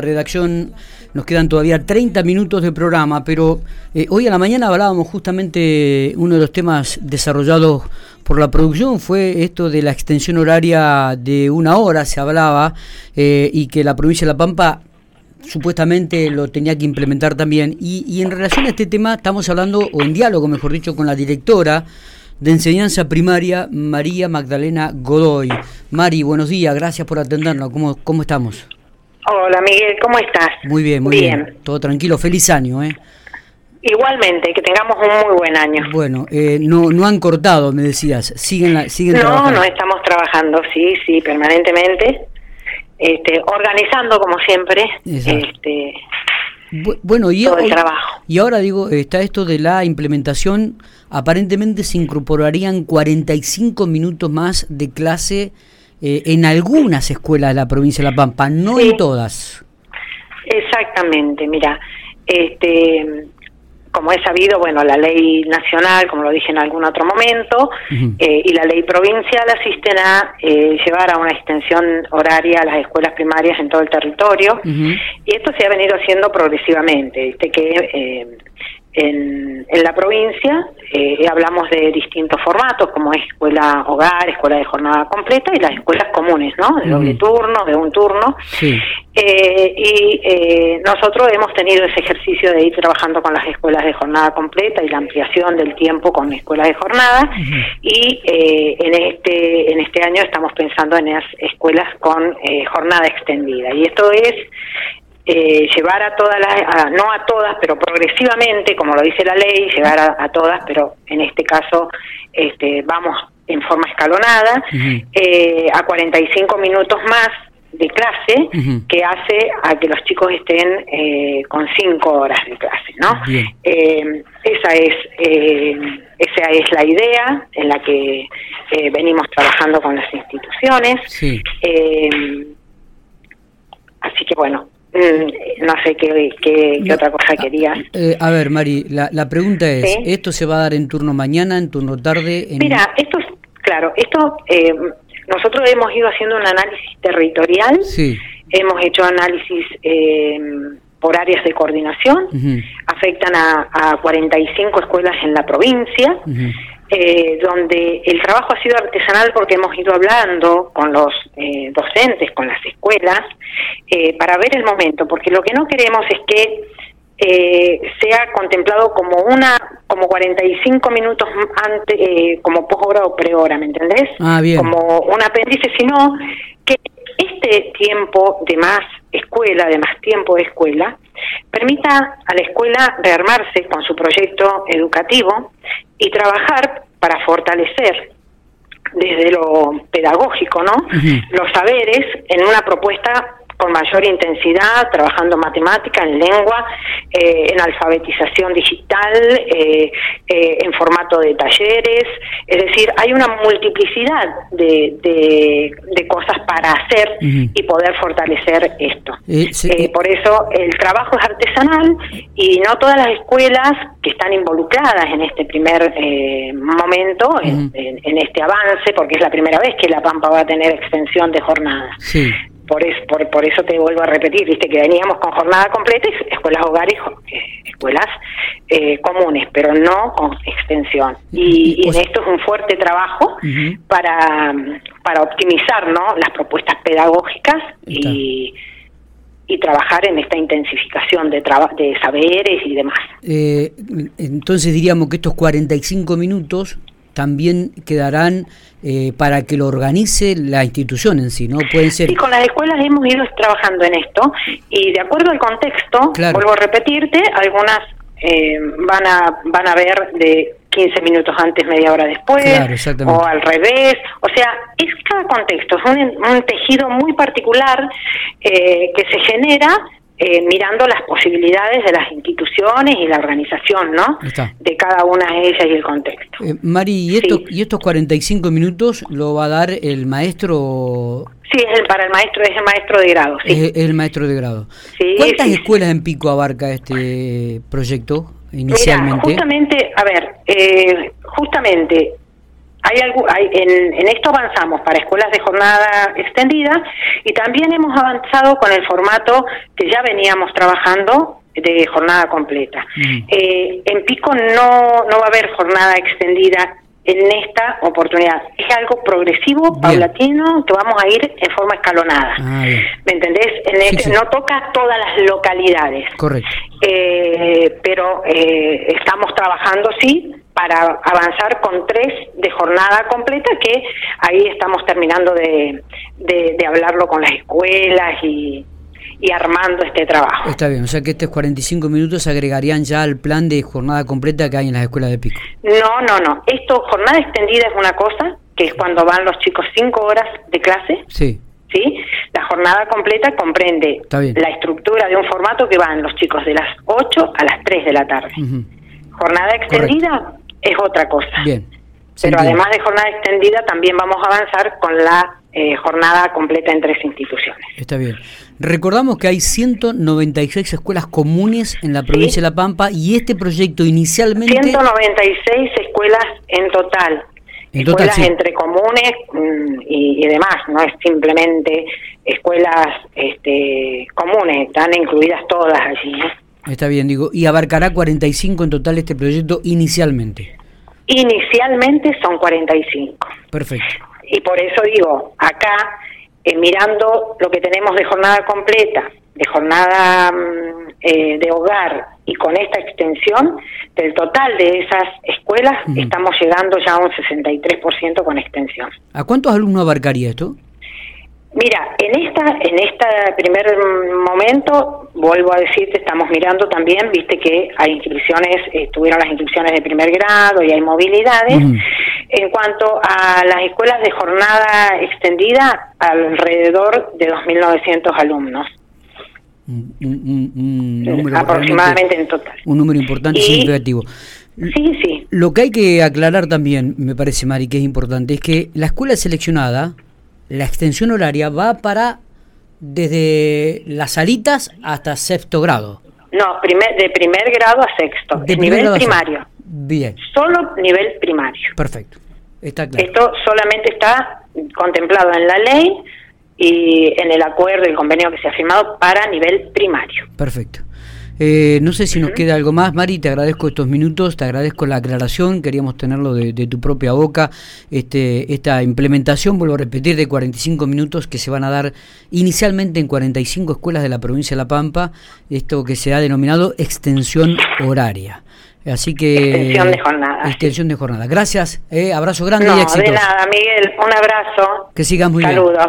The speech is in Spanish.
Redacción nos quedan todavía 30 minutos de programa, pero eh, hoy a la mañana hablábamos justamente, uno de los temas desarrollados por la producción fue esto de la extensión horaria de una hora, se hablaba, eh, y que la provincia de La Pampa supuestamente lo tenía que implementar también. Y, y en relación a este tema estamos hablando, o en diálogo mejor dicho, con la directora de enseñanza primaria, María Magdalena Godoy. Mari, buenos días, gracias por atendernos. ¿Cómo, cómo estamos? Hola Miguel, ¿cómo estás? Muy bien, muy bien. Todo tranquilo, feliz año, ¿eh? Igualmente, que tengamos un muy buen año. Bueno, eh, no, no han cortado, me decías, siguen, la, siguen no, trabajando. No, no, estamos trabajando, sí, sí, permanentemente, este, organizando como siempre, este, bueno, y, todo el trabajo. y ahora digo, está esto de la implementación, aparentemente se incorporarían 45 minutos más de clase eh, en algunas escuelas de la provincia de La Pampa, no en todas. Exactamente, mira, este, como he sabido, bueno, la ley nacional, como lo dije en algún otro momento, eh, y la ley provincial asisten a eh, llevar a una extensión horaria a las escuelas primarias en todo el territorio, y esto se ha venido haciendo progresivamente, viste que en, en la provincia eh, hablamos de distintos formatos como escuela hogar, escuela de jornada completa y las escuelas comunes, ¿no? De doble turno, de un turno. Eh, y eh, nosotros hemos tenido ese ejercicio de ir trabajando con las escuelas de jornada completa y la ampliación del tiempo con escuelas de jornada. Y en este en este año estamos pensando en las escuelas con jornada extendida. Y esto es eh, llevar a todas las, no a todas, pero progresivamente, como lo dice la ley, llegar a, todas, pero en este caso este, vamos en forma escalonada, eh, a 45 minutos más de clase que hace a que los chicos estén eh, con 5 horas de clase, ¿no? Eh, esa es esa es la idea en la que venimos trabajando con las instituciones. así que bueno, no sé qué, qué, otra cosa querías. Eh, a ver, Mari, la, la pregunta es, ¿esto se va a dar en turno mañana, en turno tarde? Mira, esto es, claro, esto, eh, nosotros hemos ido haciendo un análisis territorial, sí. hemos hecho análisis eh, por áreas de coordinación, afectan a, a 45 escuelas en la provincia, eh, donde el trabajo ha sido artesanal porque hemos ido hablando con los eh, docentes, con las escuelas, eh, para ver el momento, porque lo que no queremos es que sea contemplado como una como 45 minutos antes como posthora o prehora, ¿me entendés? Ah, bien. Como un apéndice, sino que este tiempo de más escuela, de más tiempo de escuela, permita a la escuela rearmarse con su proyecto educativo y trabajar para fortalecer desde lo pedagógico, ¿no? Los saberes en una propuesta con mayor intensidad, trabajando en matemática, en lengua, eh, en alfabetización digital, eh, eh, en formato de talleres. Es decir, hay una multiplicidad de, de, cosas para hacer y poder fortalecer esto. por eso el trabajo es artesanal y no todas las escuelas que están involucradas en este primer momento, en, este avance, porque es la primera vez que La Pampa va a tener extensión de jornada. Sí por, por, por eso te vuelvo a repetir, viste que veníamos con jornada completa, escuelas hogares, eh, escuelas eh, comunes, pero no con extensión. Y, en esto es un fuerte trabajo para, para optimizar ¿no? las propuestas pedagógicas y, y trabajar en esta intensificación de, de saberes y demás. Eh, entonces diríamos que estos 45 minutos también quedarán eh, para que lo organice la institución en sí, ¿no? Pueden ser... Sí, con las escuelas hemos ido trabajando en esto y de acuerdo al contexto, vuelvo a repetirte, algunas eh, van a van a ver de 15 minutos antes, media hora después, o al revés. O sea, es cada contexto, es un, tejido muy particular eh, que se genera eh, mirando las posibilidades de las instituciones y la organización, ¿no? De cada una de ellas y el contexto. Eh, Mari, ¿y, esto, ¿y estos 45 minutos lo va a dar el maestro? Sí, es el, para el maestro, es el maestro de grado, sí. Es, el maestro de grado. ¿Cuántas escuelas en Pico abarca este proyecto inicialmente? justamente, a ver, eh, justamente hay, algo, hay en, en, esto avanzamos para escuelas de jornada extendida y también hemos avanzado con el formato que ya veníamos trabajando de jornada completa. Mm. Eh, en Pico no, no va a haber jornada extendida en esta oportunidad. Es algo progresivo, paulatino, que vamos a ir en forma escalonada. Ah, ¿Me entendés? En este, No toca todas las localidades. Correcto. Eh, pero eh, estamos trabajando, sí, para avanzar con tres de jornada completa, que ahí estamos terminando de, de hablarlo con las escuelas y, y armando este trabajo. Está bien, o sea que estos 45 minutos se agregarían ya al plan de jornada completa que hay en las escuelas de pico. No, no, no. Esto, jornada extendida es una cosa, que es cuando van los chicos cinco horas de clase. Sí. ¿Sí? La jornada completa comprende la estructura de un formato que van los chicos de las 8 a las 3 de la tarde. Jornada extendida es otra cosa. Bien. Pero además de jornada extendida, también vamos a avanzar con la eh, jornada completa en tres instituciones. Está bien. Recordamos que hay 196 escuelas comunes en la provincia de La Pampa y este proyecto inicialmente... 196 escuelas en total. escuelas entre comunes mm, y, demás, no es simplemente escuelas este, comunes, están incluidas todas allí. Está bien, digo, y abarcará 45 en total este proyecto inicialmente. Inicialmente son 45. Perfecto y por eso digo, acá, eh, mirando lo que tenemos de jornada completa, de jornada mm, eh, de hogar y con esta extensión, del total de esas escuelas estamos llegando ya a un 63% con extensión. ¿A cuántos alumnos abarcaría esto? Mira, en esta en este primer momento, vuelvo a decirte, estamos mirando también, viste que hay inscripciones, estuvieron las inscripciones de primer grado y hay movilidades. En cuanto a las escuelas de jornada extendida, alrededor de 2.900 alumnos. aproximadamente en total. Un número importante y, significativo. Sí, sí. Lo que hay que aclarar también, me parece, Mari, que es importante, es que la escuela seleccionada, la extensión horaria va para desde las salitas hasta sexto grado. No, primer, de primer grado a sexto, de nivel primario. Bien. Solo nivel primario. Perfecto. Está claro. Esto solamente está contemplado en la ley y en el acuerdo y el convenio que se ha firmado para nivel primario. Perfecto. Eh, no sé si nos queda algo más, Mari, te agradezco estos minutos, te agradezco la aclaración, queríamos tenerlo de, tu propia boca, este, esta implementación, vuelvo a repetir, de 45 minutos que se van a dar inicialmente en 45 escuelas de la provincia de La Pampa, esto que se ha denominado extensión horaria. Así que. Extensión de jornada. Extensión de jornada. Gracias, eh, abrazo grande y éxito. de nada, Miguel. Un abrazo. Que sigas muy bien. Saludos.